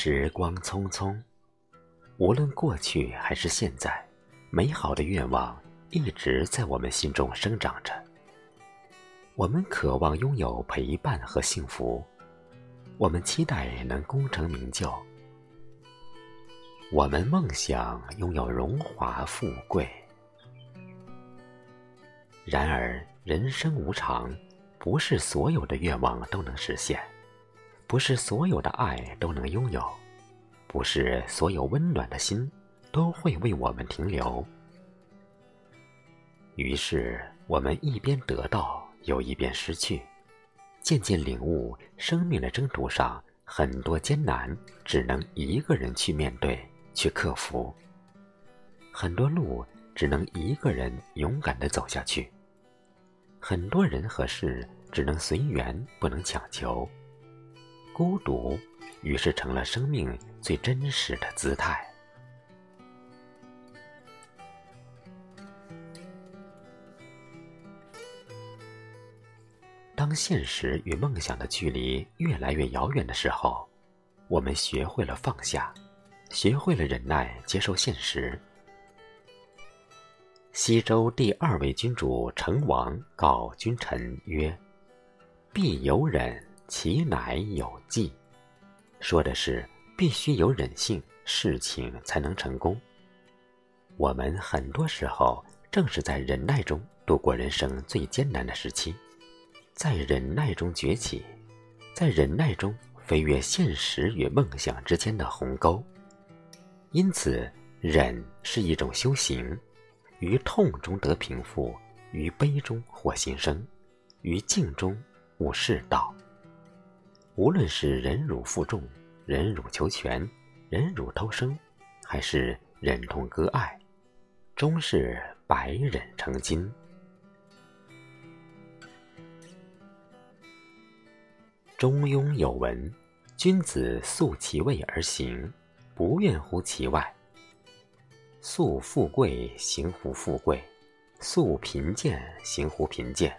时光匆匆，无论过去还是现在，美好的愿望一直在我们心中生长着。我们渴望拥有陪伴和幸福，我们期待能功成名就，我们梦想拥有荣华富贵。然而，人生无常，不是所有的愿望都能实现。不是所有的爱都能拥有，不是所有温暖的心都会为我们停留。于是，我们一边得到，又一边失去，渐渐领悟，生命的征途上很多艰难只能一个人去面对、去克服；很多路只能一个人勇敢地走下去；很多人和事只能随缘，不能强求。孤独，于是成了生命最真实的姿态。当现实与梦想的距离越来越遥远的时候，我们学会了放下，学会了忍耐，接受现实。西周第二位君主成王告君臣曰：“必有忍。”其乃有计，说的是必须有忍性，事情才能成功。我们很多时候正是在忍耐中度过人生最艰难的时期，在忍耐中崛起，在忍耐中飞越现实与梦想之间的鸿沟。因此，忍是一种修行，于痛中得平复，于悲中获新生，于静中悟世道。无论是忍辱负重、忍辱求全、忍辱偷生，还是忍痛割爱，终是百忍成金。中庸有闻：“君子素其位而行，不愿乎其外；素富贵，行乎富贵；素贫贱，行乎贫贱；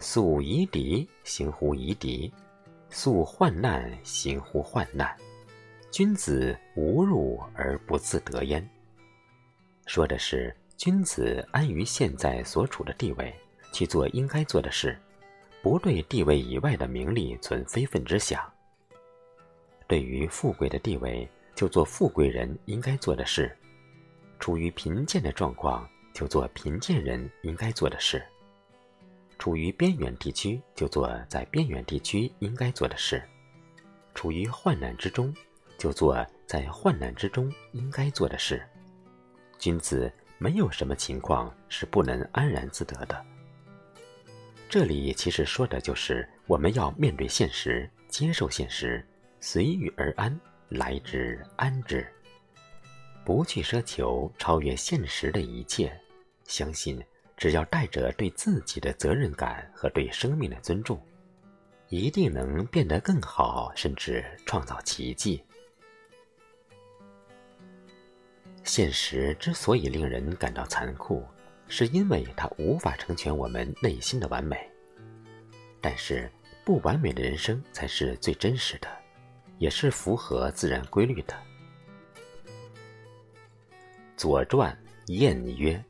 素夷狄，行乎夷狄。”素患难，行乎患难。君子无入而不自得焉。说的是君子安于现在所处的地位，去做应该做的事，不对地位以外的名利存非分之想。对于富贵的地位，就做富贵人应该做的事；处于贫贱的状况，就做贫贱人应该做的事。处于边缘地区，就做在边缘地区应该做的事；处于患难之中，就做在患难之中应该做的事。君子没有什么情况是不能安然自得的。这里其实说的就是我们要面对现实，接受现实，随遇而安，来之安之，不去奢求超越现实的一切，相信。只要带着对自己的责任感和对生命的尊重，一定能变得更好，甚至创造奇迹。现实之所以令人感到残酷，是因为它无法成全我们内心的完美。但是，不完美的人生才是最真实的，也是符合自然规律的。《左传》晏曰。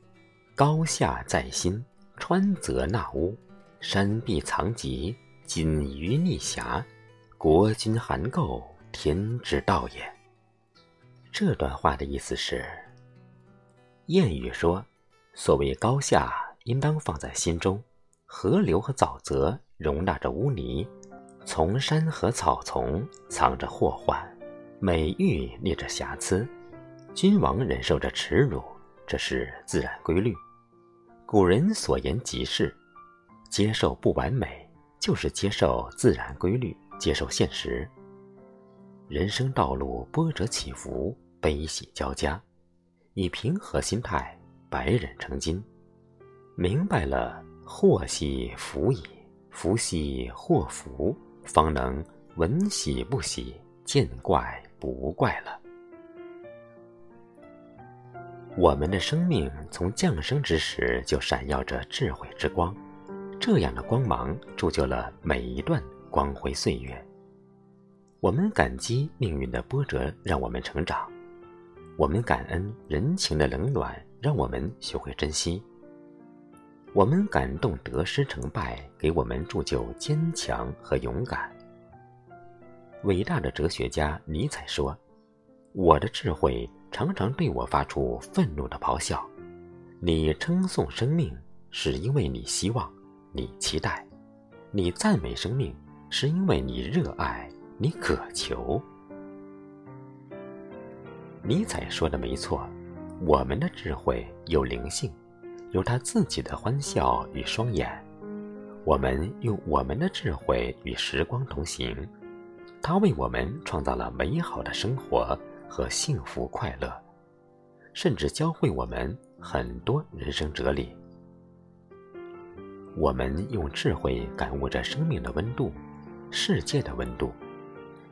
高下在心，川泽纳屋，山壁藏疾，锦于逆瑕，国君含垢，天之道也。这段话的意思是：谚语说，所谓高下，应当放在心中。河流和沼泽容纳着污泥，丛山和草丛藏着祸患，美玉列着瑕疵，君王忍受着耻辱。这是自然规律。古人所言极是，接受不完美，就是接受自然规律，接受现实。人生道路波折起伏，悲喜交加，以平和心态，百忍成金。明白了，祸兮福矣，福兮祸福，方能闻喜不喜，见怪不怪了。我们的生命从降生之时就闪耀着智慧之光，这样的光芒铸就了每一段光辉岁月。我们感激命运的波折，让我们成长；我们感恩人情的冷暖，让我们学会珍惜；我们感动得失成败，给我们铸就坚强和勇敢。伟大的哲学家尼采说：“我的智慧常常对我发出愤怒的咆哮。你称颂生命，是因为你希望，你期待；你赞美生命，是因为你热爱。”你渴求，尼采说的没错，我们的智慧有灵性，有他自己的欢笑与双眼。我们用我们的智慧与时光同行，他为我们创造了美好的生活和幸福快乐，甚至教会我们很多人生哲理。我们用智慧感悟着生命的温度，世界的温度。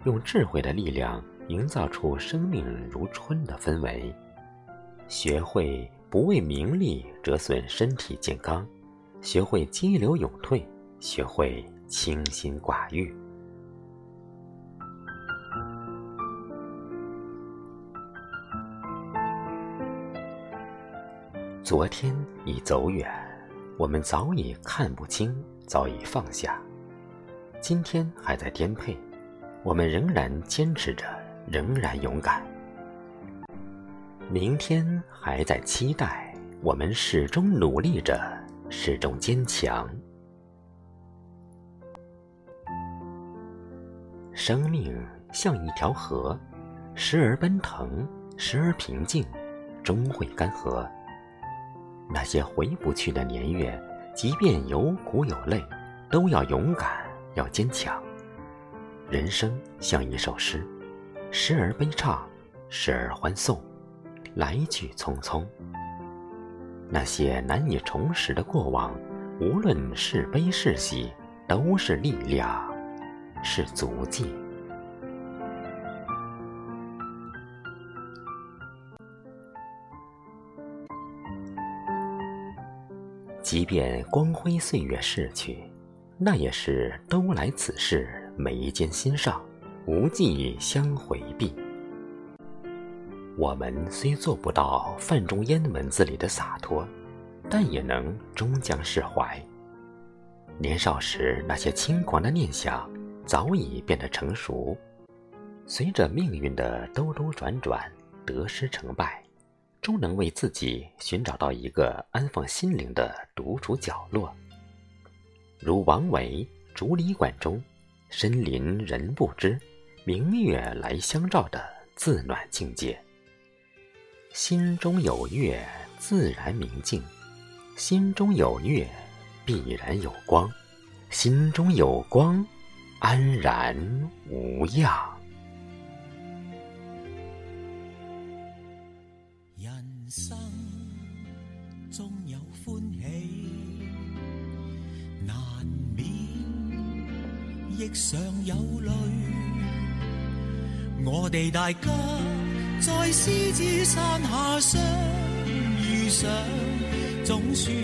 用智慧的力量营造出生命如春的氛围，学会不为名利折损身体健康，学会激流勇退，学会清心寡欲。昨天已走远，我们早已看不清，早已放下。今天还在颠沛。我们仍然坚持着，仍然勇敢。明天还在期待，我们始终努力着，始终坚强。生命像一条河，时而奔腾，时而平静，终会干涸。那些回不去的年月，即便有苦有累，都要勇敢，要坚强。人生像一首诗，时而悲怆，时而欢颂，来去匆匆。那些难以重拾的过往，无论是悲是喜，都是力量，是足迹。即便光辉岁月逝去，那也是都来此事。眉间心上，无计相回避。我们虽做不到范仲淹文字里的洒脱，但也能终将释怀。年少时那些轻狂的念想，早已变得成熟。随着命运的兜兜转转，得失成败，终能为自己寻找到一个安放心灵的独处角落。如王维《竹里馆》中。深林人不知，明月来相照的自暖境界。心中有月，自然明净；心中有月，必然有光；心中有光，安然无恙。我哋大家在狮子山下相遇上，总算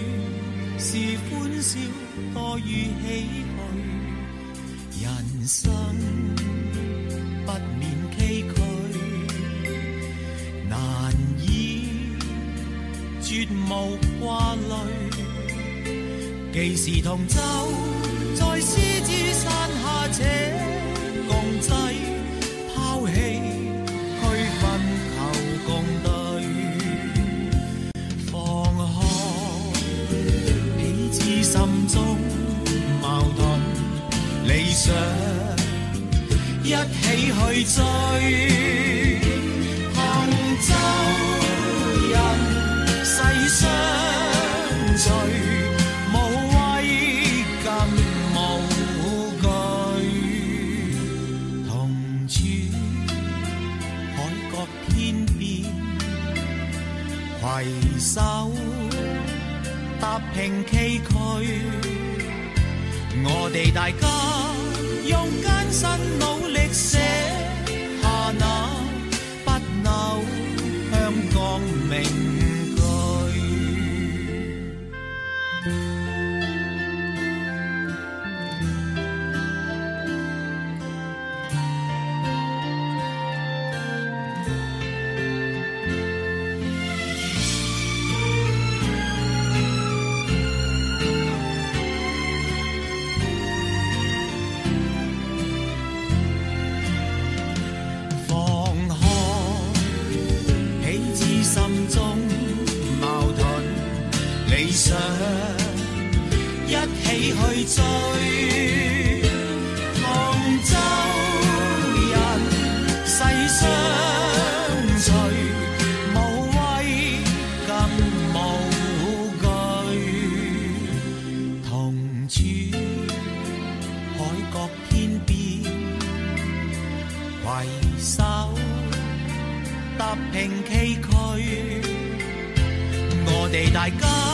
是欢笑多于唏嘘。人生不免崎岖，难以绝无挂虑，既是同舟在狮子山。下起去追杭州人，细相聚，无畏更无惧，同处海角天边，携手踏平崎岖。我哋大家用艰辛努力。say 想一起去追，同舟人世相随，无畏更无惧，同处海角天边，携手踏平崎岖。我哋大家。